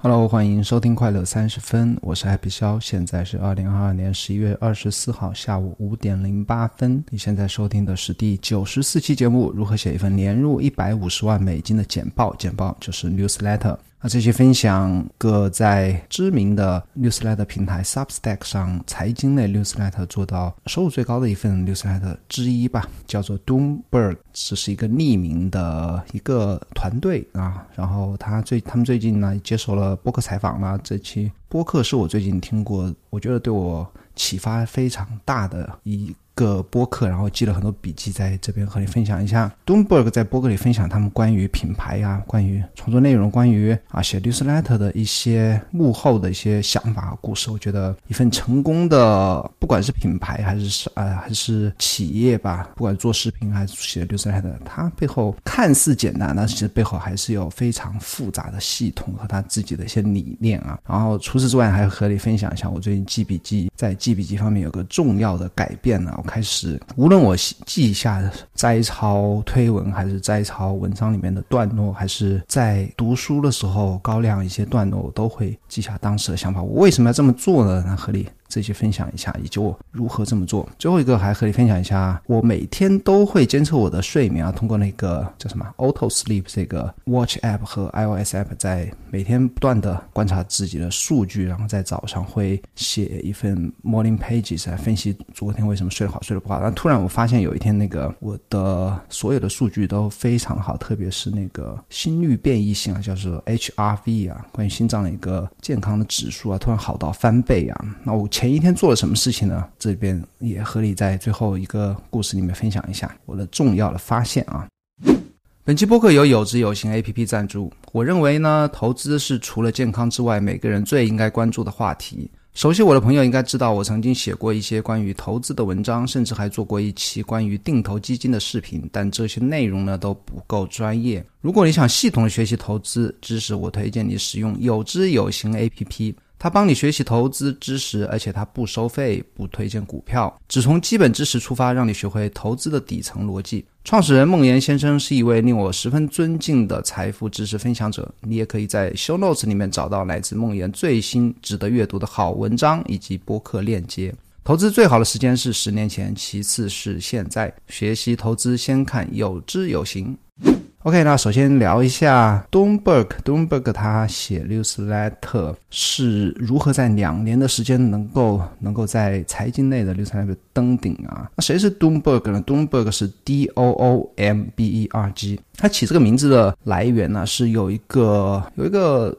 Hello，欢迎收听快乐三十分，我是 Happy 肖，现在是二零二二年十一月二十四号下午五点零八分。你现在收听的是第九十四期节目，如何写一份年入一百五十万美金的简报？简报就是 newsletter。那这些分享各在知名的 newsletter 平台 Substack 上财经类 newsletter 做到收入最高的一份 newsletter 之一吧，叫做 Doomberg，这是一个匿名的一个团队啊。然后他最他们最近呢接受了播客采访了，这期播客是我最近听过，我觉得对我启发非常大的一。个播客，然后记了很多笔记，在这边和你分享一下。Doomberg 在播客里分享他们关于品牌啊、关于创作内容、关于啊写 newsletter 的一些幕后的一些想法和故事。我觉得一份成功的，不管是品牌还是是啊还是企业吧，不管做视频还是写 newsletter，它背后看似简单，但其实背后还是有非常复杂的系统和他自己的一些理念啊。然后除此之外，还要和你分享一下我最近记笔记，在记笔记方面有个重要的改变呢。我开始，无论我记一下摘抄推文，还是摘抄文章里面的段落，还是在读书的时候高亮一些段落，我都会记下当时的想法。我为什么要这么做呢？那和你。这些分享一下，以及我如何这么做。最后一个还和你分享一下，我每天都会监测我的睡眠啊，通过那个叫什么 Auto Sleep 这个 Watch App 和 iOS App，在每天不断的观察自己的数据，然后在早上会写一份 Morning Pages 来分析昨天为什么睡得好，睡得不好。但突然我发现有一天，那个我的所有的数据都非常好，特别是那个心率变异性啊，叫做 HRV 啊，关于心脏的一个健康的指数啊，突然好到翻倍啊。那我。前一天做了什么事情呢？这边也和你在最后一个故事里面分享一下我的重要的发现啊。本期播客由有知有行 A P P 赞助。我认为呢，投资是除了健康之外，每个人最应该关注的话题。熟悉我的朋友应该知道，我曾经写过一些关于投资的文章，甚至还做过一期关于定投基金的视频。但这些内容呢都不够专业。如果你想系统的学习投资知识，我推荐你使用有知有行 A P P。他帮你学习投资知识，而且他不收费，不推荐股票，只从基本知识出发，让你学会投资的底层逻辑。创始人孟岩先生是一位令我十分尊敬的财富知识分享者。你也可以在 Show Notes 里面找到来自孟岩最新值得阅读的好文章以及播客链接。投资最好的时间是十年前，其次是现在。学习投资，先看有知有行。OK，那首先聊一下 Doomberg。Doomberg 他写 newsletter 是如何在两年的时间能够能够在财经类的 newsletter 登顶啊？那谁是 Doomberg 呢？Doomberg 是 D O O M B E R G。他起这个名字的来源呢，是有一个有一个。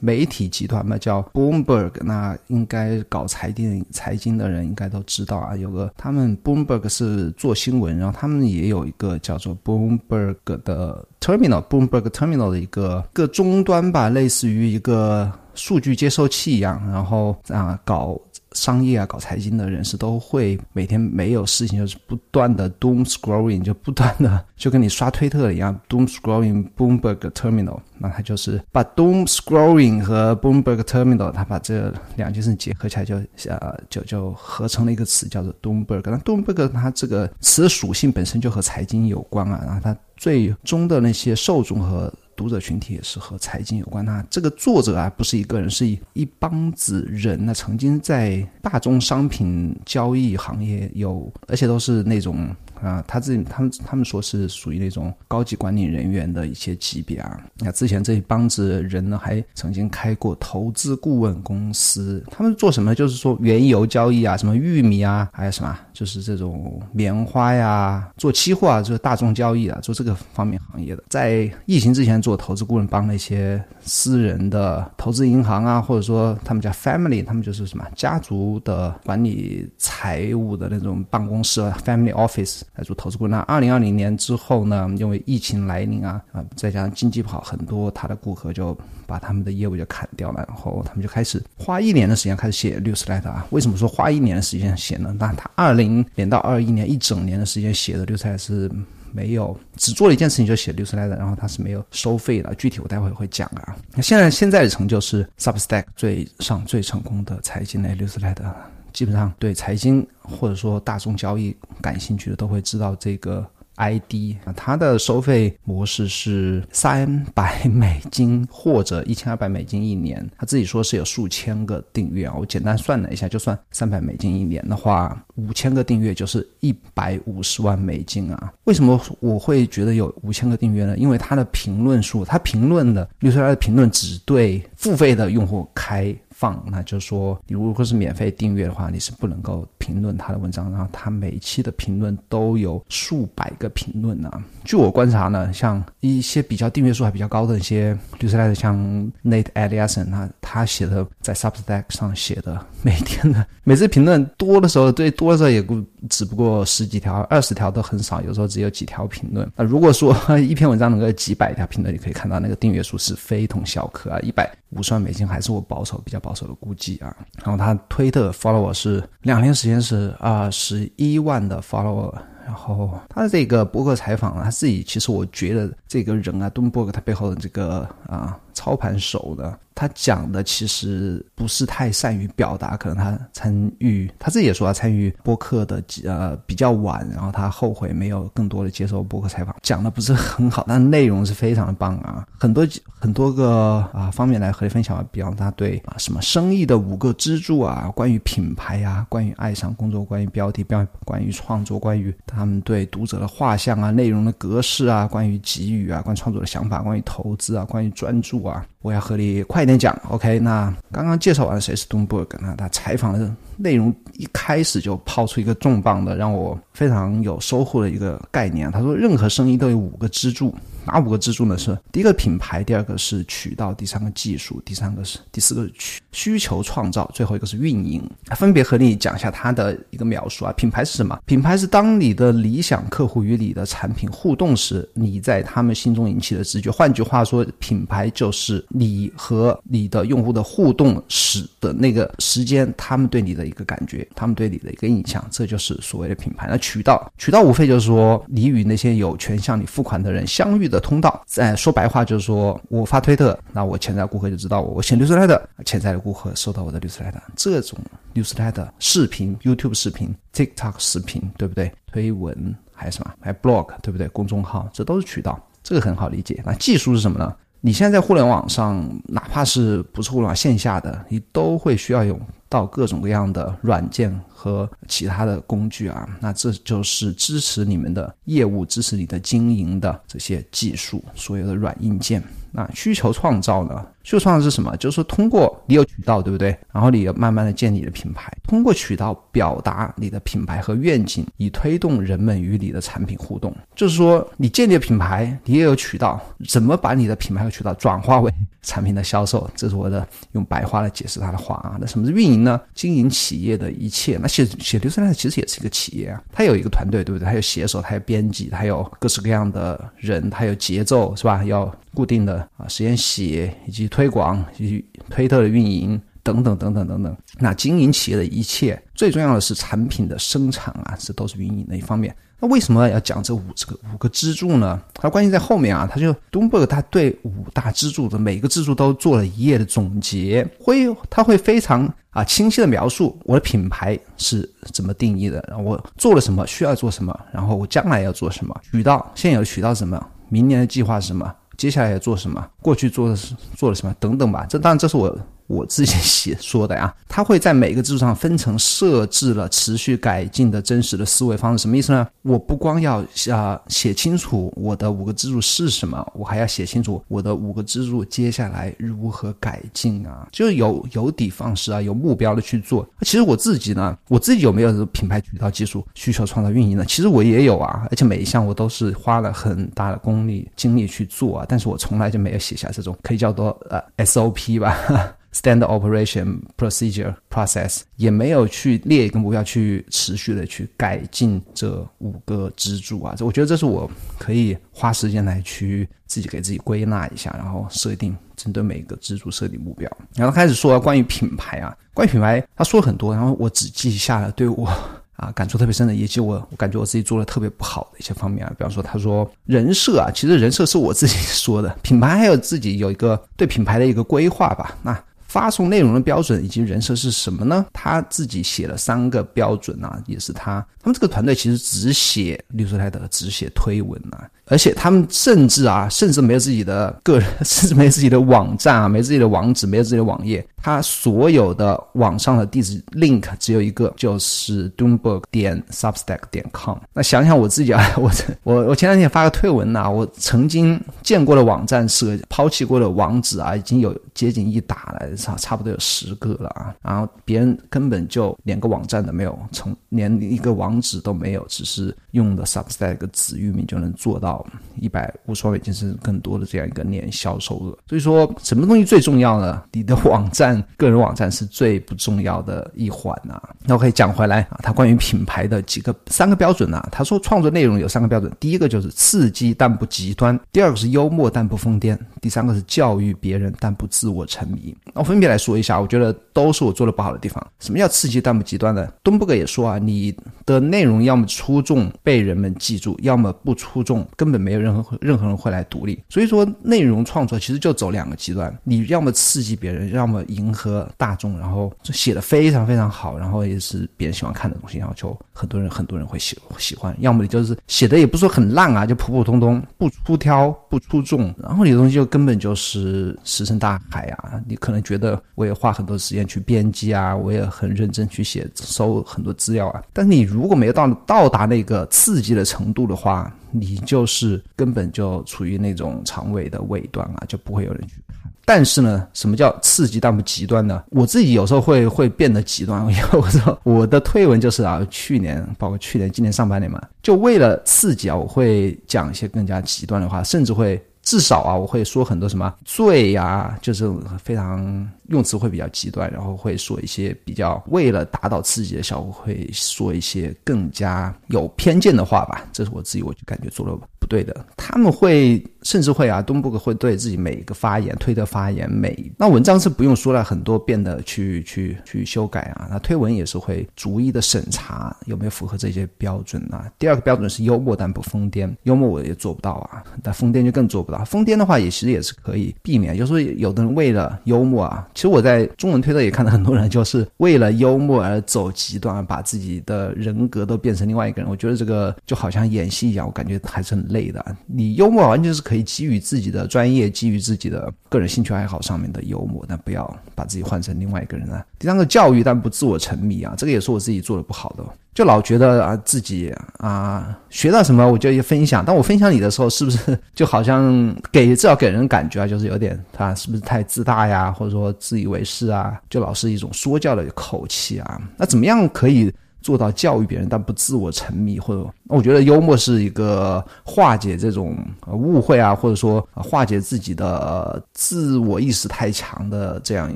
媒体集团嘛，叫 Bloomberg，那应该搞财经财经的人应该都知道啊。有个他们 Bloomberg 是做新闻，然后他们也有一个叫做 Bloomberg 的 Terminal，Bloomberg Terminal 的一个个终端吧，类似于一个数据接收器一样，然后啊搞。商业啊，搞财经的人士都会每天没有事情，就是不断的 doom scrolling，就不断的 就跟你刷推特一样，doom scrolling Bloomberg Terminal。那他就是把 doom scrolling 和 Bloomberg Terminal，他把这两件事结合起来，就呃就就合成了一个词，叫做 Doomberg。那 Doomberg 它这个词的属性本身就和财经有关啊，然后它最终的那些受众和读者群体也是和财经有关。那这个作者啊，不是一个人，是一一帮子人。呢曾经在大宗商品交易行业有，而且都是那种。啊，他自己，他们他们说是属于那种高级管理人员的一些级别啊。那之前这一帮子人呢，还曾经开过投资顾问公司。他们做什么？就是说原油交易啊，什么玉米啊，还有什么，就是这种棉花呀，做期货啊，就是大宗交易啊，做这个方面行业的。在疫情之前做投资顾问，帮那些私人的投资银行啊，或者说他们叫 family，他们就是什么家族的管理财务的那种办公室 family office。来做投资顾问。那二零二零年之后呢？因为疫情来临啊啊，再加上经济不好，很多他的顾客就把他们的业务就砍掉了，然后他们就开始花一年的时间开始写 newsletter 啊。为什么说花一年的时间写呢？那他二零年到二一年一整年的时间写的 newsletter 是没有只做了一件事情就写 newsletter，然后他是没有收费的。具体我待会会讲啊。那现在现在的成就是 Substack 最上最成功的财经类 newsletter。基本上对财经或者说大众交易感兴趣的都会知道这个 ID 啊，它的收费模式是三百美金或者一千二百美金一年。他自己说是有数千个订阅啊，我简单算了一下，就算三百美金一年的话，五千个订阅就是一百五十万美金啊。为什么我会觉得有五千个订阅呢？因为他的评论数，他评论的留出来的评论只对付费的用户开。放，那就是说，你如果是免费订阅的话，你是不能够评论他的文章。然后他每一期的评论都有数百个评论呢。据我观察呢，像一些比较订阅数还比较高的一些律师来的，像 Nate Eliason，那他写的在 Substack 上写的，每天的每次评论多的时候，最多的时候也不只不过十几条、二十条都很少，有时候只有几条评论。那如果说 一篇文章能够几百条评论，你可以看到那个订阅数是非同小可啊，一百。五十万美金还是我保守比较保守的估计啊，然后他推特 follower 是两天时间是二十一万的 follower。然后他的这个博客采访，他自己其实我觉得这个人啊，敦博格他背后的这个啊操盘手呢，他讲的其实不是太善于表达，可能他参与他自己也说他参与播客的呃比较晚，然后他后悔没有更多的接受博客采访，讲的不是很好，但内容是非常的棒啊，很多很多个啊方面来和你分享，比方他对啊什么生意的五个支柱啊，关于品牌啊，关于爱上工作，关于标题，关关于创作，关于他他们对读者的画像啊，内容的格式啊，关于给予啊，关于创作的想法，关于投资啊，关于专注啊，我要和你快点讲。OK，那刚刚介绍完谁是 Doomberg，那他采访的内容一开始就抛出一个重磅的，让我非常有收获的一个概念。他说，任何生意都有五个支柱。哪五个支柱呢？是第一个品牌，第二个是渠道，第三个技术，第三个是第四个是需需求创造，最后一个是运营。分别和你讲一下它的一个描述啊。品牌是什么？品牌是当你的理想客户与你的产品互动时，你在他们心中引起的直觉。换句话说，品牌就是你和你的用户的互动时的那个时间，他们对你的一个感觉，他们对你的一个印象，这就是所谓的品牌。那渠道，渠道无非就是说你与那些有权向你付款的人相遇。的通道，在说白话就是说，我发推特，那我潜在顾客就知道我；我写 newsletter，潜在的顾客收到我的 newsletter。这种 newsletter 视频、YouTube 视频、TikTok 视频，对不对？推文还有什么？还 blog，对不对？公众号，这都是渠道，这个很好理解。那技术是什么呢？你现在在互联网上，哪怕是不是互联网线下的，你都会需要用到各种各样的软件。和其他的工具啊，那这就是支持你们的业务、支持你的经营的这些技术，所有的软硬件。那需求创造呢？就算是什么？就是说，通过你有渠道，对不对？然后你要慢慢的建立你的品牌，通过渠道表达你的品牌和愿景，以推动人们与你的产品互动。就是说，你建立品牌，你也有渠道，怎么把你的品牌和渠道转化为产品的销售？这是我的用白话来解释他的话啊。那什么是运营呢？经营企业的一切。那写写流程其实也是一个企业啊，它有一个团队，对不对？它有写手，它有编辑，它有各式各样的人，它有节奏，是吧？要固定的啊时间写，以及推推广，以及推特的运营等等等等等等。那经营企业的一切，最重要的是产品的生产啊，这都是运营的一方面。那为什么要讲这五这个五个支柱呢？它关键在后面啊，他就 Doomberg 他对五大支柱的每个支柱都做了一页的总结，会他会非常啊清晰的描述我的品牌是怎么定义的，然后我做了什么，需要做什么，然后我将来要做什么，渠道现有的渠道是什么，明年的计划是什么，接下来要做什么，过去做的是做了什么等等吧。这当然这是我。我自己 写说的呀，他会在每个支柱上分层设置了持续改进的真实的思维方式，什么意思呢？我不光要啊写清楚我的五个支柱是什么，我还要写清楚我的五个支柱接下来如何改进啊，就是有有底方式啊，有目标的去做。其实我自己呢，我自己有没有品牌渠道技术需求创造运营呢？其实我也有啊，而且每一项我都是花了很大的功力精力去做啊，但是我从来就没有写下这种可以叫做呃 SOP 吧。Standard operation procedure process 也没有去列一个目标去持续的去改进这五个支柱啊，这我觉得这是我可以花时间来去自己给自己归纳一下，然后设定针对每一个支柱设定目标。然后开始说关于品牌啊，关于品牌他说了很多，然后我只记下了对我 啊感触特别深的，以及我我感觉我自己做的特别不好的一些方面啊，比方说他说人设啊，其实人设是我自己说的，品牌还有自己有一个对品牌的一个规划吧，那。发送内容的标准以及人设是什么呢？他自己写了三个标准啊，也是他他们这个团队其实只写绿色泰德，只写推文啊。而且他们甚至啊，甚至没有自己的个人，甚至没有自己的网站啊，没自己的网址，没有自己的网页。他所有的网上的地址 link 只有一个，就是 Doomberg 点 Substack 点 com。那想想我自己啊，我我我前两天发个推文呐，我曾经见过的网站是抛弃过的网址啊，已经有接近一打了，差差不多有十个了啊。然后别人根本就连个网站都没有，从连一个网址都没有，只是用的 Substack 子域名就能做到。一百五十万美金是更多的这样一个年销售额，所以说什么东西最重要呢？你的网站、个人网站是最不重要的一环呐。那我可以讲回来啊，他关于品牌的几个三个标准呐。他说创作内容有三个标准，第一个就是刺激但不极端，第二个是幽默但不疯癫，第三个是教育别人但不自我沉迷。那我分别来说一下，我觉得都是我做的不好的地方。什么叫刺激但不极端呢？东布格也说啊，你的内容要么出众被人们记住，要么不出众根。本没有任何任何人会来独立，所以说内容创作其实就走两个极端，你要么刺激别人，要么迎合大众，然后写的非常非常好，然后也是别人喜欢看的东西，然后就很多人很多人会喜喜欢，要么你就是写的也不说很烂啊，就普普通通，不出挑不出众，然后你的东西就根本就是石沉大海啊，你可能觉得我也花很多时间去编辑啊，我也很认真去写，搜很多资料啊，但是你如果没有到到达那个刺激的程度的话。你就是根本就处于那种长尾的尾端啊，就不会有人去看。但是呢，什么叫刺激但不极端呢？我自己有时候会会变得极端。因为我说我的推文就是啊，去年包括去年、今年上半年嘛，就为了刺激啊，我会讲一些更加极端的话，甚至会至少啊，我会说很多什么罪呀，就是非常。用词会比较极端，然后会说一些比较为了达到刺激的效果，会说一些更加有偏见的话吧。这是我自己，我就感觉做了不对的。他们会甚至会啊，东部会对自己每一个发言、推的发言，每那文章是不用说了很多遍的去去去修改啊。那推文也是会逐一的审查有没有符合这些标准啊。第二个标准是幽默但不疯癫，幽默我也做不到啊，但疯癫就更做不到。疯癫的话也其实也是可以避免，就是有的人为了幽默啊。其实我在中文推特也看到很多人，就是为了幽默而走极端，把自己的人格都变成另外一个人。我觉得这个就好像演戏一样，我感觉还是很累的。你幽默完全是可以基于自己的专业、基于自己的个人兴趣爱好上面的幽默，但不要把自己换成另外一个人啊。第三个教育，但不自我沉迷啊，这个也是我自己做的不好的。就老觉得啊自己啊学到什么我就要分享，当我分享你的时候，是不是 就好像给至少给人感觉啊，就是有点他是不是太自大呀，或者说自以为是啊，就老是一种说教的口气啊？那怎么样可以？做到教育别人，但不自我沉迷，或者我觉得幽默是一个化解这种误会啊，或者说化解自己的自我意识太强的这样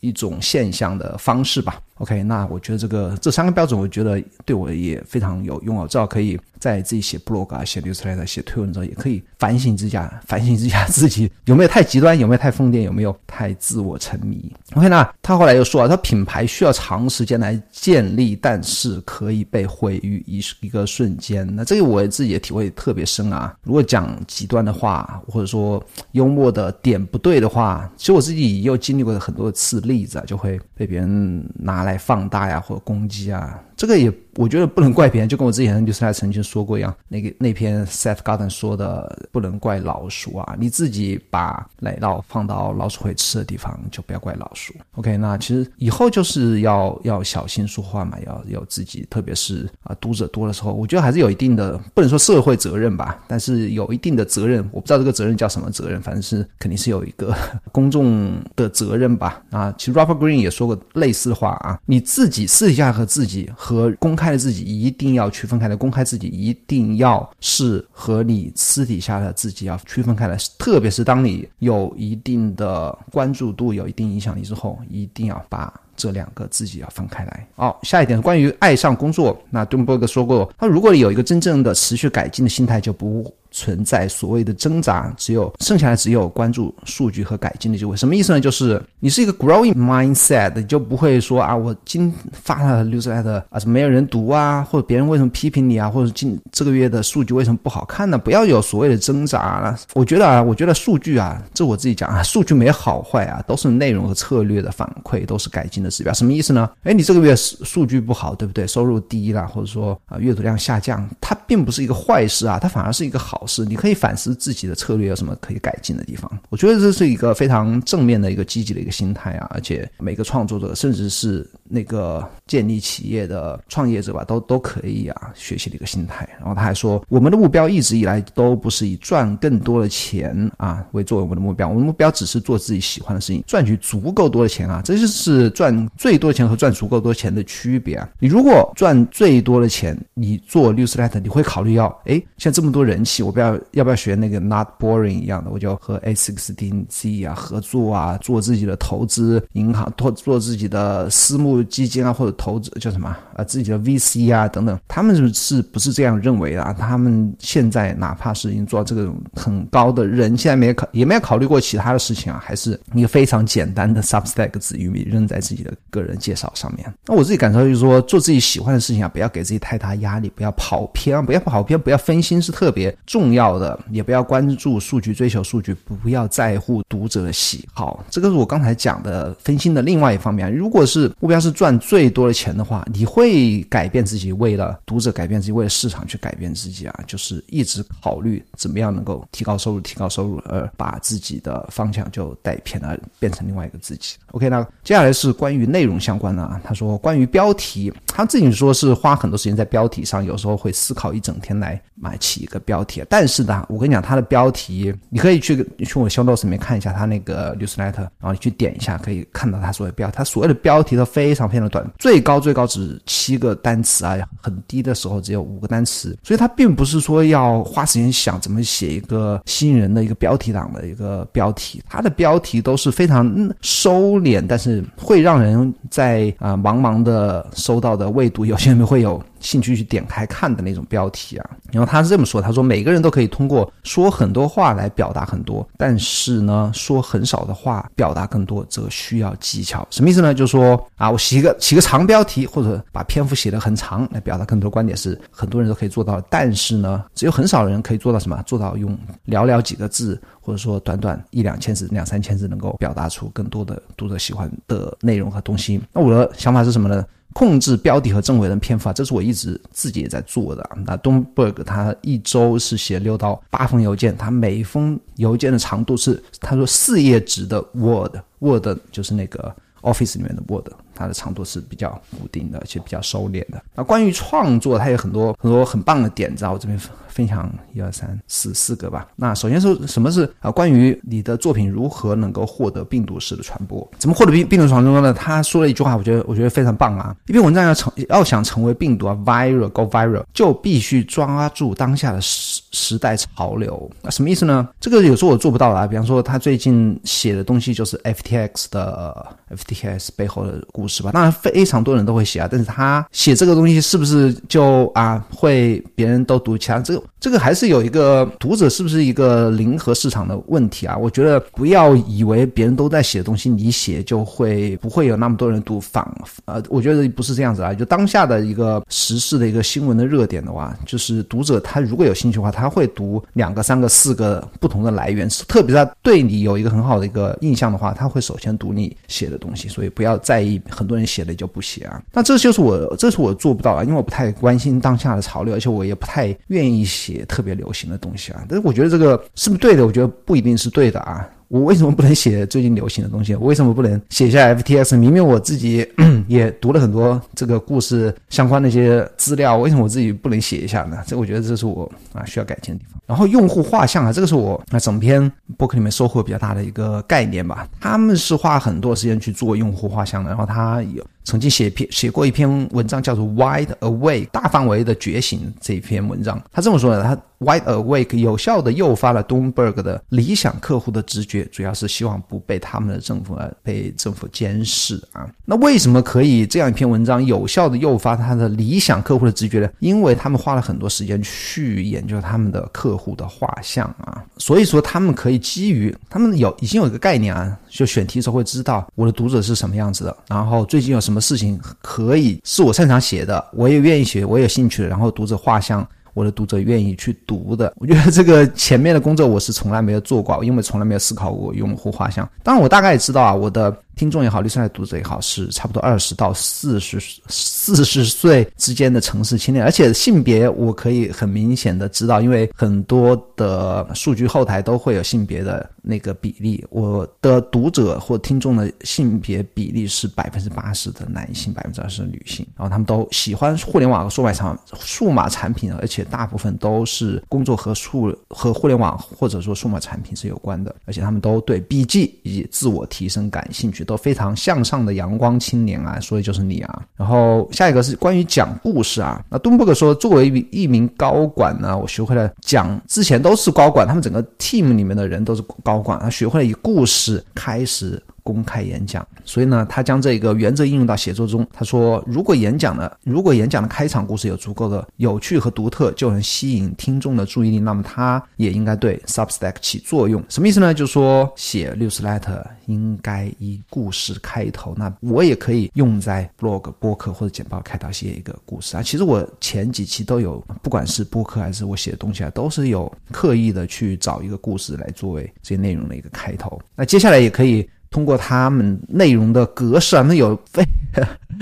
一种现象的方式吧。OK，那我觉得这个这三个标准，我觉得对我也非常有用啊，至少可以在自己写 blog 啊、写 newsletter、写推文的时候，也可以反省自己，反省一下自己有没有太极端，有没有太疯癫，有没有太自我沉迷。OK，那他后来又说啊，他品牌需要长时间来建立，但是可以被毁于一一个瞬间。那这个我自己也体会特别深啊。如果讲极端的话，或者说幽默的点不对的话，其实我自己也有经历过很多次例子啊，就会被别人拿。来放大呀，或者攻击啊，这个也。我觉得不能怪别人，就跟我之前就是他曾经说过一样，那个那篇 Seth g a r d e n 说的，不能怪老鼠啊，你自己把奶酪放到老鼠会吃的地方，就不要怪老鼠。OK，那其实以后就是要要小心说话嘛，要有自己，特别是啊读者多的时候，我觉得还是有一定的，不能说社会责任吧，但是有一定的责任。我不知道这个责任叫什么责任，反正是肯定是有一个公众的责任吧。啊，其实 Robert Green 也说过类似话啊，你自己私底下和自己和公开。的自己一定要区分开来，公开自己一定要是和你私底下的自己要区分开来，特别是当你有一定的关注度、有一定影响力之后，一定要把这两个自己要分开来。好，下一点关于爱上工作，那敦伯格说过，他如果有一个真正的持续改进的心态，就不。存在所谓的挣扎，只有剩下来只有关注数据和改进的机会。什么意思呢？就是你是一个 growing mindset，你就不会说啊，我今发了 newsletter 啊，怎么没有人读啊，或者别人为什么批评你啊，或者今这个月的数据为什么不好看呢？不要有所谓的挣扎了。我觉得啊，我觉得数据啊，这我自己讲啊，数据没好坏啊，都是内容和策略的反馈，都是改进的指标。什么意思呢？哎，你这个月数数据不好，对不对？收入低了，或者说啊，阅读量下降，它并不是一个坏事啊，它反而是一个好事。你可以反思自己的策略有什么可以改进的地方。我觉得这是一个非常正面的一个积极的一个心态啊，而且每个创作者，甚至是那个建立企业的创业者吧，都都可以啊学习的一个心态。然后他还说，我们的目标一直以来都不是以赚更多的钱啊为作为我们的目标，我们目标只是做自己喜欢的事情，赚取足够多的钱啊，这就是赚最多的钱和赚足够多钱的区别啊。你如果赚最多的钱，你做 newsletter，你会考虑要，哎，像这么多人气，我不要要不要学那个 Not Boring 一样的，我就和 A sixteen Z 啊合作啊，做自己的投资银行，做做自己的私募基金啊，或者投资叫什么啊，自己的 VC 啊等等，他们是是不是这样认为的？啊？他们现在哪怕是已经做到这个很高的人，现在没考也没有考虑过其他的事情啊，还是一个非常简单的 Substack 子域名扔在自己的个人介绍上面。那我自己感受就是说，做自己喜欢的事情啊，不要给自己太大压力，不要跑偏，不要跑偏，不要分心是特别重重要的，也不要关注数据，追求数据，不要在乎读者的喜好。这个是我刚才讲的分心的另外一方面。如果是目标是赚最多的钱的话，你会改变自己，为了读者改变自己，为了市场去改变自己啊，就是一直考虑怎么样能够提高收入，提高收入，而把自己的方向就带偏了，变成另外一个自己。OK，那接下来是关于内容相关的啊。他说关于标题，他自己说是花很多时间在标题上，有时候会思考一整天来买起一个标题。但是呢，我跟你讲，他的标题你可以去去我 show notes 里面看一下他那个 newsletter，然后你去点一下，可以看到他所有标，他所有的标题都非常非常的短，最高最高只七个单词啊，很低的时候只有五个单词。所以他并不是说要花时间想怎么写一个吸引人的一个标题党的一个标题，他的标题都是非常收敛，但是会让人在啊茫茫的收到的未读，有些人会有。兴趣去点开看的那种标题啊，然后他是这么说，他说每个人都可以通过说很多话来表达很多，但是呢，说很少的话表达更多则需要技巧。什么意思呢？就是说啊，我写一个写个长标题，或者把篇幅写得很长来表达更多观点，是很多人都可以做到，但是呢，只有很少人可以做到什么？做到用寥寥几个字，或者说短短一两千字、两三千字，能够表达出更多的读者喜欢的内容和东西。那我的想法是什么呢？控制标题和正文的篇幅啊，这是我一直自己也在做的。那东 berg 他一周是写六到八封邮件，他每一封邮件的长度是他说四页纸的 word，word 就是那个 office 里面的 word，它的长度是比较固定的，而且比较收敛的。那关于创作，它有很多很多很棒的点子，我这边。分享一二三四四个吧。那首先说什么是啊？关于你的作品如何能够获得病毒式的传播？怎么获得病病毒传播呢？他说了一句话，我觉得我觉得非常棒啊！一篇文章要成要想成为病毒啊，viral go viral，就必须抓住当下的时时代潮流。那什么意思呢？这个有时候我做不到啊。比方说他最近写的东西就是 FTX 的 FTX 背后的故事吧。当然非常多人都会写啊，但是他写这个东西是不是就啊会别人都读其他？这个。这个还是有一个读者是不是一个零和市场的问题啊？我觉得不要以为别人都在写东西，你写就会不会有那么多人读。反呃，我觉得不是这样子啊。就当下的一个时事的一个新闻的热点的话，就是读者他如果有兴趣的话，他会读两个、三个、四个不同的来源。特别他对你有一个很好的一个印象的话，他会首先读你写的东西。所以不要在意很多人写了就不写啊。那这就是我，这是我做不到啊，因为我不太关心当下的潮流，而且我也不太愿意写。特别流行的东西啊，但是我觉得这个是不是对的？我觉得不一定是对的啊。我为什么不能写最近流行的东西？我为什么不能写一下 FTX？明明我自己 也读了很多这个故事相关的一些资料，为什么我自己不能写一下呢？这我觉得这是我啊需要改进的地方。然后用户画像啊，这个是我啊整篇博客里面收获比较大的一个概念吧。他们是花很多时间去做用户画像的，然后他有。曾经写篇写过一篇文章，叫做《Wide Awake》大范围的觉醒这一篇文章，他这么说的：他 Wide Awake 有效的诱发了 Doomberg 的理想客户的直觉，主要是希望不被他们的政府而被政府监视啊。那为什么可以这样一篇文章有效的诱发他的理想客户的直觉呢？因为他们花了很多时间去研究他们的客户的画像啊，所以说他们可以基于他们有已经有一个概念啊，就选题时候会知道我的读者是什么样子的，然后最近有什么事情可以是我擅长写的，我也愿意写，我有兴趣的，然后读者画像。我的读者愿意去读的，我觉得这个前面的工作我是从来没有做过，因为从来没有思考过用户画像。当然，我大概也知道啊，我的。听众也好，绿色的读者也好，是差不多二十到四十四十岁之间的城市青年，而且性别我可以很明显的知道，因为很多的数据后台都会有性别的那个比例。我的读者或听众的性别比例是百分之八十的男性，百分之二十的女性，然后他们都喜欢互联网和数码产数码产品，而且大部分都是工作和数和互联网或者说数码产品是有关的，而且他们都对笔记以及自我提升感兴趣。都非常向上的阳光青年啊，所以就是你啊。然后下一个是关于讲故事啊。那敦伯格说，作为一一名高管呢，我学会了讲，之前都是高管，他们整个 team 里面的人都是高管，他学会了以故事开始。公开演讲，所以呢，他将这个原则应用到写作中。他说，如果演讲的如果演讲的开场故事有足够的有趣和独特，就能吸引听众的注意力，那么他也应该对 Substack 起作用。什么意思呢？就是说，写 newsletter 应该以故事开头。那我也可以用在 blog 播客或者简报开头写一个故事啊。其实我前几期都有，不管是播客还是我写的东西啊，都是有刻意的去找一个故事来作为这些内容的一个开头。那接下来也可以。通过他们内容的格式啊，那有非，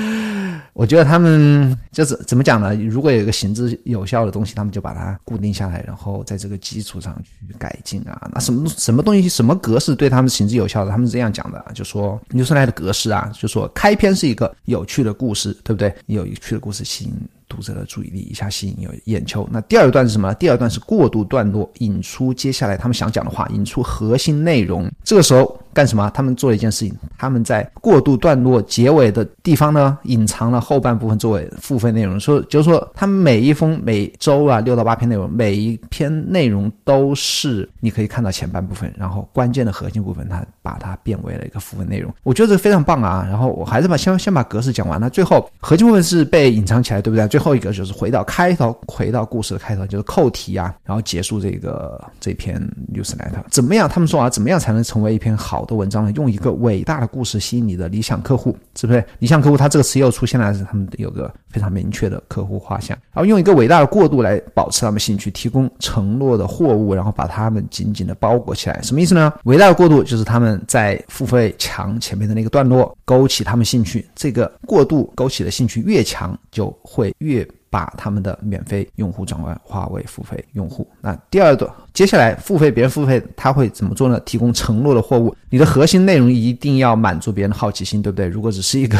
我觉得他们就是怎么讲呢？如果有一个行之有效的东西，他们就把它固定下来，然后在这个基础上去改进啊。那什么什么东西什么格式对他们行之有效的？他们是这样讲的，就说牛斯莱的格式啊，就说开篇是一个有趣的故事，对不对？有有趣的故事吸引。读者的注意力一下吸引有眼球。那第二段是什么？第二段是过渡段落，引出接下来他们想讲的话，引出核心内容。这个时候干什么？他们做了一件事情，他们在过渡段落结尾的地方呢，隐藏了后半部分作为付费内容。说就是说，他们每一封每周啊六到八篇内容，每一篇内容都是你可以看到前半部分，然后关键的核心部分，他把它变为了一个付费内容。我觉得这非常棒啊。然后我还是把先先把格式讲完了，最后核心部分是被隐藏起来，对不对？最后一个就是回到开头，回到故事的开头，就是扣题啊，然后结束这个这篇 newsletter。怎么样？他们说啊，怎么样才能成为一篇好好的文章呢？用一个伟大的故事吸引你的理想客户，是不是？理想客户，他这个词又出现了，是他们有个非常明确的客户画像。然后用一个伟大的过渡来保持他们兴趣，提供承诺的货物，然后把他们紧紧的包裹起来。什么意思呢？伟大的过渡就是他们在付费墙前面的那个段落勾起他们兴趣，这个过渡勾起的兴趣越强，就会越。把他们的免费用户转化为付费用户。那第二段，接下来付费，别人付费，他会怎么做呢？提供承诺的货物。你的核心内容一定要满足别人的好奇心，对不对？如果只是一个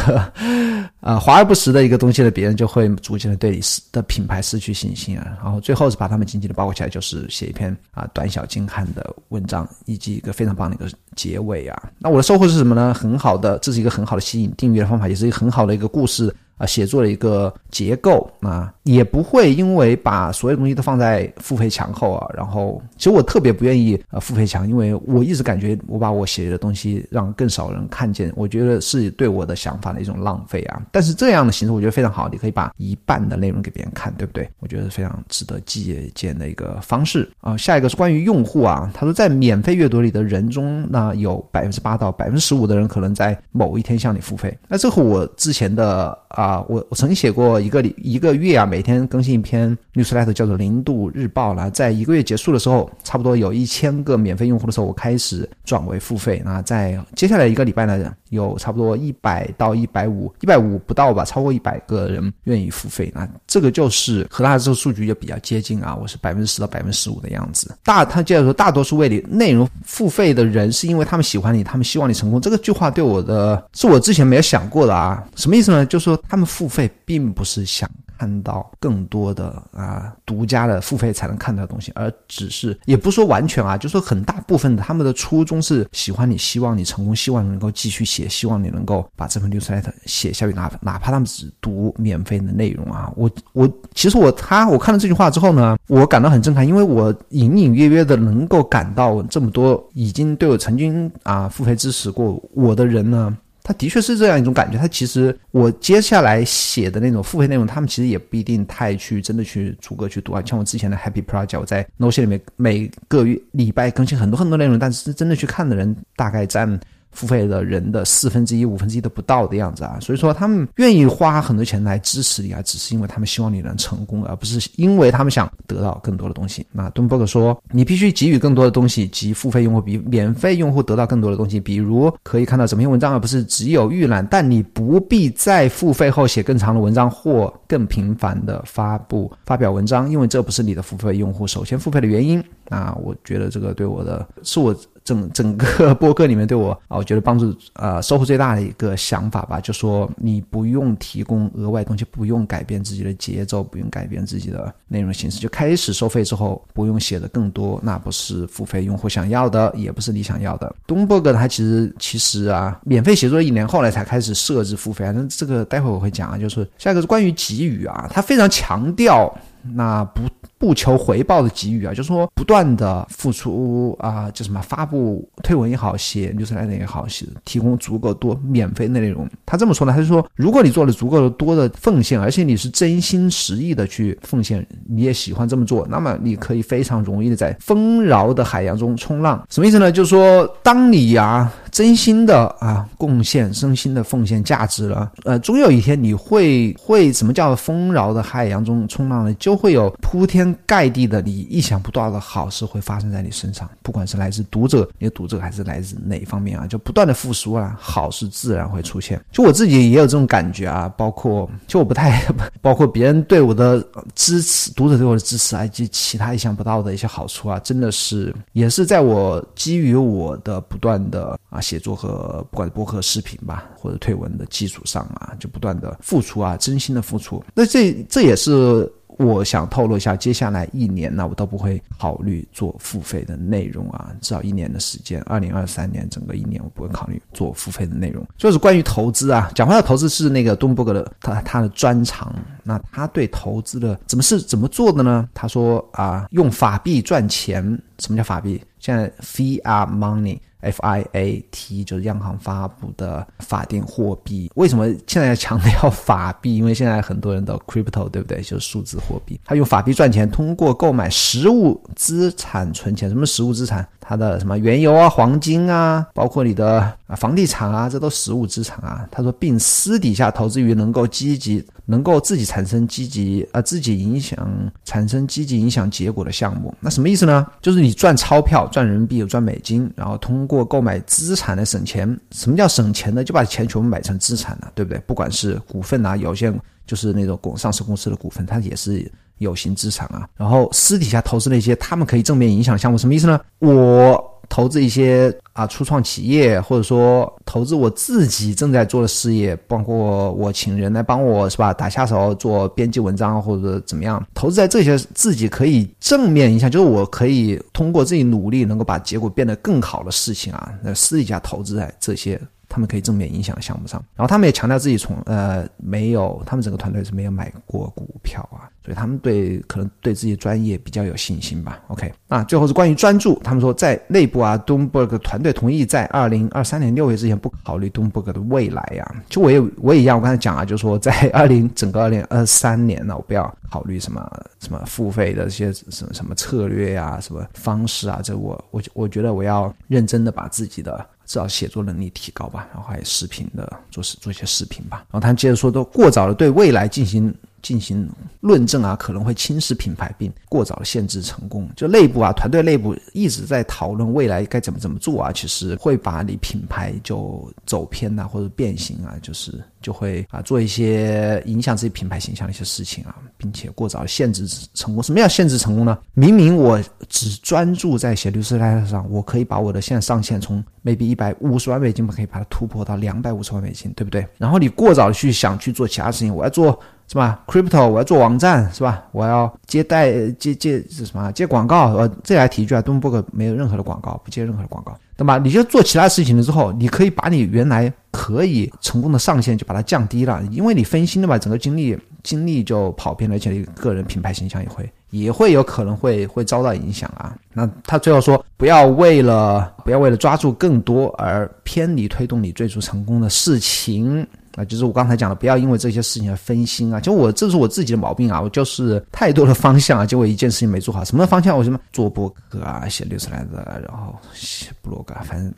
啊 华而不实的一个东西呢，别人就会逐渐的对你的品牌失去信心啊。然后最后是把他们紧紧的包裹起来，就是写一篇啊短小精悍的文章，以及一个非常棒的一个结尾啊。那我的收获是什么呢？很好的，这是一个很好的吸引订阅的方法，也是一个很好的一个故事。啊，写作的一个结构啊，也不会因为把所有东西都放在付费墙后啊。然后，其实我特别不愿意呃付费墙，因为我一直感觉我把我写的东西让更少人看见，我觉得是对我的想法的一种浪费啊。但是这样的形式我觉得非常好，你可以把一半的内容给别人看，对不对？我觉得非常值得借鉴的一个方式啊。下一个是关于用户啊，他说在免费阅读里的人中，那有百分之八到百分之十五的人可能在某一天向你付费。那这和我之前的啊。啊，我我曾经写过一个一个月啊，每天更新一篇 newsletter，叫做零度日报了。在一个月结束的时候，差不多有一千个免费用户的时候，我开始转为付费。那在接下来一个礼拜呢，有差不多一百到一百五，一百五不到吧，超过一百个人愿意付费。那这个就是和他的这个数据就比较接近啊，我是百分之十到百分之十五的样子。大他接着说，大多数为你内容付费的人，是因为他们喜欢你，他们希望你成功。这个句话对我的是我之前没有想过的啊，什么意思呢？就是说他们。付费并不是想看到更多的啊独家的付费才能看到的东西，而只是也不说完全啊，就说很大部分的他们的初衷是喜欢你，希望你成功，希望你能够继续写，希望你能够把这份 newsletter 写下去，哪哪怕他们只读免费的内容啊。我我其实我他我看了这句话之后呢，我感到很震撼，因为我隐隐约约的能够感到这么多已经对我曾经啊付费支持过我的人呢。他的确是这样一种感觉。他其实我接下来写的那种付费内容，他们其实也不一定太去真的去逐个去读啊。像我之前的 Happy Project，我在 Notion 里面每个月礼拜更新很多很多内容，但是真的去看的人大概占。付费的人的四分之一、五分之一都不到的样子啊，所以说他们愿意花很多钱来支持你啊，只是因为他们希望你能成功，而不是因为他们想得到更多的东西。那敦伯格说，你必须给予更多的东西，及付费用户比免费用户得到更多的东西，比如可以看到整篇文章，而不是只有预览。但你不必在付费后写更长的文章或更频繁的发布发表文章，因为这不是你的付费用户首先付费的原因。那我觉得这个对我的是我。整整个 播客里面对我啊，我觉得帮助呃收获最大的一个想法吧，就说你不用提供额外东西，不用改变自己的节奏，不用改变自己的内容形式，就开始收费之后不用写的更多，那不是付费用户想要的，也不是你想要的。东伯格他其实其实啊，免费写作一年后来才开始设置付费，反正这个待会我会讲啊，就是下一个是关于给予啊，他非常强调。那不不求回报的给予啊，就是说不断的付出啊，就什么发布推文也好，写 newsletter 也好，写提供足够多免费的内容。他这么说呢，他就说，如果你做了足够多的奉献，而且你是真心实意的去奉献，你也喜欢这么做，那么你可以非常容易的在丰饶的海洋中冲浪。什么意思呢？就是说，当你呀真心的啊贡献，真心的奉献价值了，呃，终有一天你会会什么叫丰饶的海洋中冲浪呢？就会有铺天盖地的你意想不到的好事会发生在你身上，不管是来自读者，你的读者还是来自哪一方面啊，就不断的复苏啊，好事自然会出现。就我自己也有这种感觉啊，包括 就我不太，包括别人对我的支持，读者对我的支持啊，以及其他意想不到的一些好处啊，真的是也是在我基于我的不断的啊写作和不管是博客视频吧，或者推文的基础上啊，就不断的付出啊，真心的付出。那这这也是。我想透露一下，接下来一年呢，我都不会考虑做付费的内容啊，至少一年的时间，二零二三年整个一年我不会考虑做付费的内容。就是关于投资啊，讲话的投资是那个东伯格的他他的专长。那他对投资的怎么是怎么做的呢？他说啊，用法币赚钱。什么叫法币？现在 fiat money。F I A T 就是央行发布的法定货币。为什么现在要强调法币？因为现在很多人都 crypto，对不对？就是数字货币。他用法币赚钱，通过购买实物资产存钱。什么实物资产？它的什么原油啊、黄金啊，包括你的啊房地产啊，这都实物资产啊。他说，并私底下投资于能够积极、能够自己产生积极啊、自己影响、产生积极影响结果的项目。那什么意思呢？就是你赚钞票、赚人民币、赚美金，然后通过购买资产来省钱。什么叫省钱呢？就把钱全部买成资产了，对不对？不管是股份啊，有些就是那种公上市公司的股份，它也是。有形资产啊，然后私底下投资那些他们可以正面影响项目，什么意思呢？我投资一些啊初创企业，或者说投资我自己正在做的事业，包括我请人来帮我是吧，打下手做编辑文章或者怎么样，投资在这些自己可以正面影响，就是我可以通过自己努力能够把结果变得更好的事情啊，那私底下投资在这些。他们可以正面影响项目上，然后他们也强调自己从呃没有，他们整个团队是没有买过股票啊，所以他们对可能对自己专业比较有信心吧。OK，那最后是关于专注，他们说在内部啊，Doomberg 团队同意在二零二三年六月之前不考虑 Doomberg 的未来呀。就我也我也一样，我刚才讲啊，就是说在 二零整个二零二三年呢，我不要考虑什么什么付费的这些什么什么策略呀，什么方式啊，这我我我觉得我要认真的把自己的。至少写作能力提高吧，然后还有视频的做视做一些视频吧。然后他接着说，都过早的对未来进行进行论证啊，可能会侵蚀品牌，并过早的限制成功。就内部啊，团队内部一直在讨论未来该怎么怎么做啊，其实会把你品牌就走偏呐，或者变形啊，就是。就会啊做一些影响自己品牌形象的一些事情啊，并且过早限制成功。什么叫限制成功呢？明明我只专注在写律师 letter 上，我可以把我的现在上限从 maybe 一百五十万美金，可以把它突破到两百五十万美金，对不对？然后你过早的去想去做其他事情，我要做。是吧？Crypto 我要做网站是吧？我要接待接接是什么接广告？呃，这来提一句啊，，Dumb Book 没有任何的广告，不接任何的广告。对吧？你就做其他事情了之后，你可以把你原来可以成功的上限就把它降低了，因为你分心了嘛，整个精力精力就跑偏了，而且你个人品牌形象也会也会有可能会会遭到影响啊。那他最后说，不要为了不要为了抓住更多而偏离推动你追逐成功的事情。啊，就是我刚才讲的，不要因为这些事情而分心啊！就我这是我自己的毛病啊，我就是太多的方向啊，结果一件事情没做好。什么方向？我什么做博客啊，写六十来的，然后写博客，反正。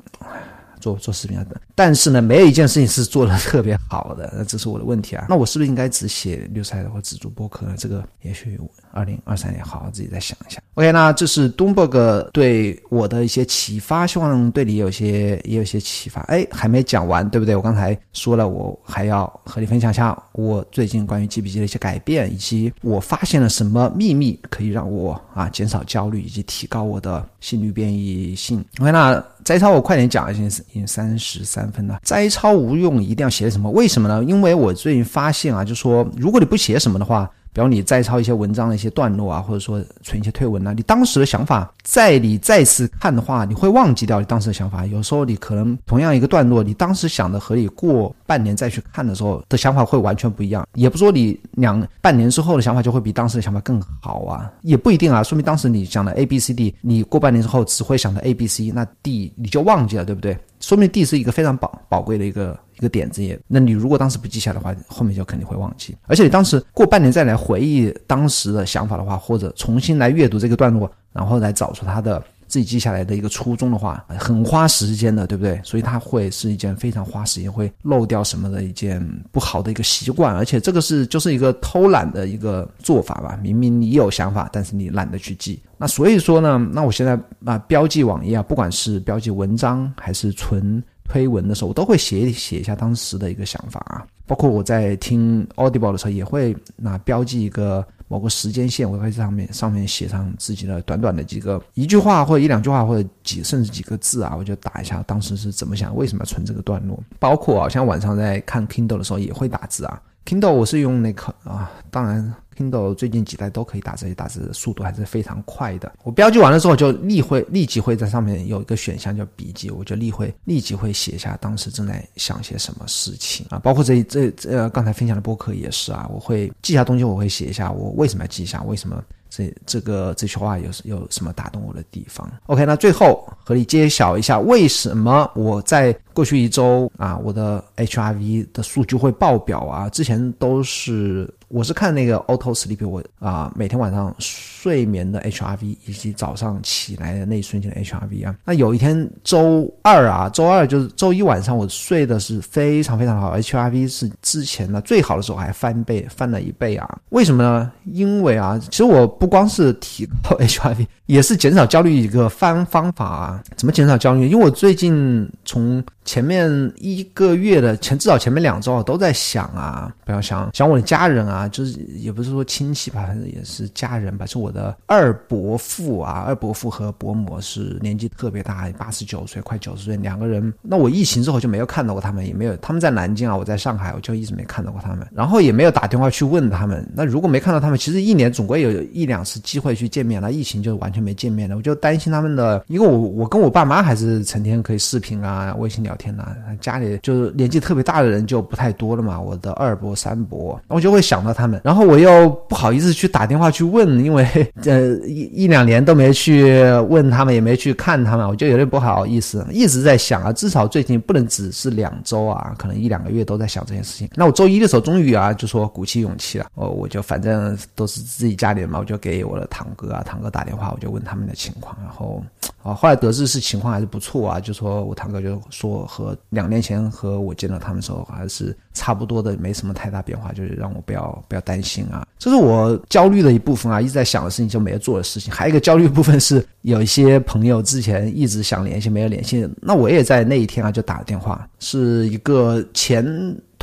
做做视频啊，但是呢，没有一件事情是做的特别好的，那这是我的问题啊。那我是不是应该只写六彩或只做播客呢？这个也许二零二三年好好自己再想一下。OK，那这是东伯格对我的一些启发，希望对你有些也有些启发。哎，还没讲完，对不对？我刚才说了，我还要和你分享一下我最近关于 GPT 的一些改变，以及我发现了什么秘密可以让我啊减少焦虑，以及提高我的心率变异性。OK，那。摘抄我快点讲，现在已经三十三分了。摘抄无用，一定要写什么？为什么呢？因为我最近发现啊，就说如果你不写什么的话。比如你摘抄一些文章的一些段落啊，或者说存一些推文啊，你当时的想法，在你再次看的话，你会忘记掉你当时的想法。有时候你可能同样一个段落，你当时想的和你过半年再去看的时候的想法会完全不一样。也不说你两半年之后的想法就会比当时的想法更好啊，也不一定啊。说明当时你想的 A B C D，你过半年之后只会想到 A B C，那 D 你就忘记了，对不对？说明 D 是一个非常宝宝贵的一个。一个点子也，那你如果当时不记下的话，后面就肯定会忘记。而且你当时过半年再来回忆当时的想法的话，或者重新来阅读这个段落，然后来找出他的自己记下来的一个初衷的话，很花时间的，对不对？所以它会是一件非常花时间，会漏掉什么的一件不好的一个习惯。而且这个是就是一个偷懒的一个做法吧。明明你有想法，但是你懒得去记。那所以说呢，那我现在啊标记网页啊，不管是标记文章还是存。推文的时候，我都会写写一下当时的一个想法啊，包括我在听 Audible 的时候，也会那标记一个某个时间线，我会在上面上面写上自己的短短的几个一句话或者一两句话或者几甚至几个字啊，我就打一下当时是怎么想，为什么要存这个段落。包括啊，像晚上在看 Kindle 的时候也会打字啊，Kindle 我是用那个啊，当然。Kindle 最近几代都可以打这些打字，速度还是非常快的。我标记完了之后，就立会立即会在上面有一个选项叫笔记，我就立会立即会写下当时正在想些什么事情啊。包括这这这刚才分享的播客也是啊，我会记下东西，我会写一下我为什么要记下，为什么这这个这句话有有什么打动我的地方。OK，那最后和你揭晓一下，为什么我在过去一周啊，我的 HRV 的数据会爆表啊？之前都是。我是看那个 Auto Sleep，我啊每天晚上睡眠的 HRV 以及早上起来的那一瞬间的 HRV 啊，那有一天周二啊，周二就是周一晚上我睡的是非常非常好，HRV 是之前的最好的时候还翻倍翻了一倍啊，为什么呢？因为啊，其实我不光是提高 HRV，也是减少焦虑一个方方法啊。怎么减少焦虑？因为我最近从前面一个月的前至少前面两周啊，都在想啊，不要想想我的家人啊，就是也不是说亲戚吧，反正也是家人吧。是我的二伯父啊，二伯父和伯母是年纪特别大，八十九岁，快九十岁，两个人。那我疫情之后就没有看到过他们，也没有他们在南京啊，我在上海，我就一直没看到过他们，然后也没有打电话去问他们。那如果没看到他们，其实一年总归有一两次机会去见面。那疫情就完全没见面了，我就担心他们的，因为我我跟我爸妈还是成天可以视频啊，微信聊。天呐，家里就是年纪特别大的人就不太多了嘛。我的二伯、三伯，我就会想到他们，然后我又不好意思去打电话去问，因为呃一一两年都没去问他们，也没去看他们，我就有点不好意思。一直在想啊，至少最近不能只是两周啊，可能一两个月都在想这件事情。那我周一的时候终于啊，就说鼓起勇气了，哦，我就反正都是自己家里人嘛，我就给我的堂哥啊、堂哥打电话，我就问他们的情况，然后啊，后来得知是情况还是不错啊，就说我堂哥就说。和两年前和我见到他们的时候还是差不多的，没什么太大变化，就是让我不要不要担心啊。这是我焦虑的一部分啊，一直在想的事情就没有做的事情。还有一个焦虑部分是有一些朋友之前一直想联系没有联系，那我也在那一天啊就打了电话，是一个前。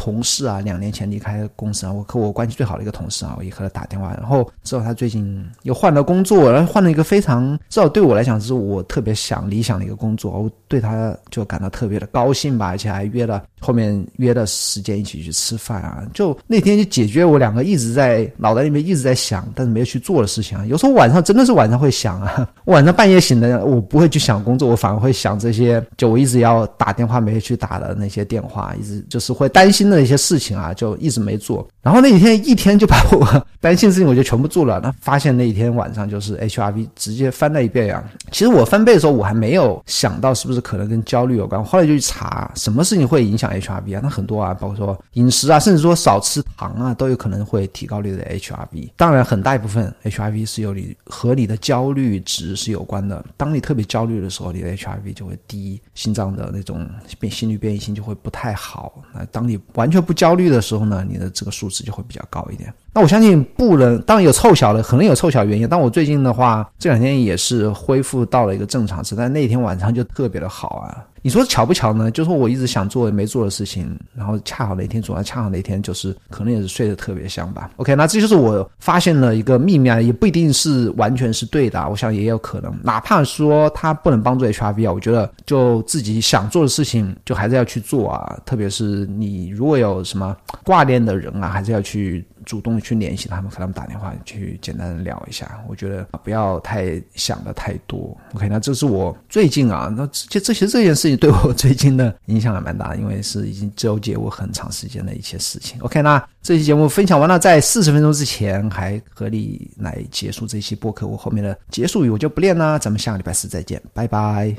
同事啊，两年前离开公司啊，我和我关系最好的一个同事啊，我也和他打电话，然后知道他最近又换了工作，然后换了一个非常至少对我来讲是我特别想理想的一个工作，我对他就感到特别的高兴吧，而且还约了后面约的时间一起去吃饭啊，就那天就解决我两个一直在脑袋里面一直在想，但是没有去做的事情啊。有时候晚上真的是晚上会想啊，晚上半夜醒的，我不会去想工作，我反而会想这些，就我一直要打电话没有去打的那些电话，一直就是会担心的一些事情啊，就一直没做。然后那几天一天就把我担心的事情我就全部做了，那发现那一天晚上就是 HRV 直接翻了一倍啊。其实我翻倍的时候我还没有想到是不是可能跟焦虑有关，后来就去查什么事情会影响 HRV 啊，那很多啊，包括说饮食啊，甚至说少吃糖啊，都有可能会提高你的 HRV。当然，很大一部分 HRV 是由你和你的焦虑值是有关的。当你特别焦虑的时候，你的 HRV 就会低，心脏的那种变心率变异性就会不太好。那当你完全不焦虑的时候呢，你的这个数值就会比较高一点。那我相信不能，当然有凑巧的，可能有凑巧原因。但我最近的话，这两天也是恢复到了一个正常值，但那天晚上就特别的好啊。你说巧不巧呢？就是我一直想做没做的事情，然后恰好那天做，恰好那天就是可能也是睡得特别香吧。OK，那这就是我发现了一个秘密啊，也不一定是完全是对的，我想也有可能。哪怕说它不能帮助 HRV 啊，我觉得就自己想做的事情，就还是要去做啊。特别是你如果有什么挂念的人啊，还是要去。主动去联系他们，和他们打电话去简单的聊一下。我觉得不要太想的太多。OK，那这是我最近啊，那这这些这件事情对我最近的影响还蛮大，因为是已经纠结我很长时间的一些事情。OK，那这期节目分享完了，在四十分钟之前还合理来结束这期播客。我后面的结束语我就不练啦，咱们下个礼拜四再见，拜拜。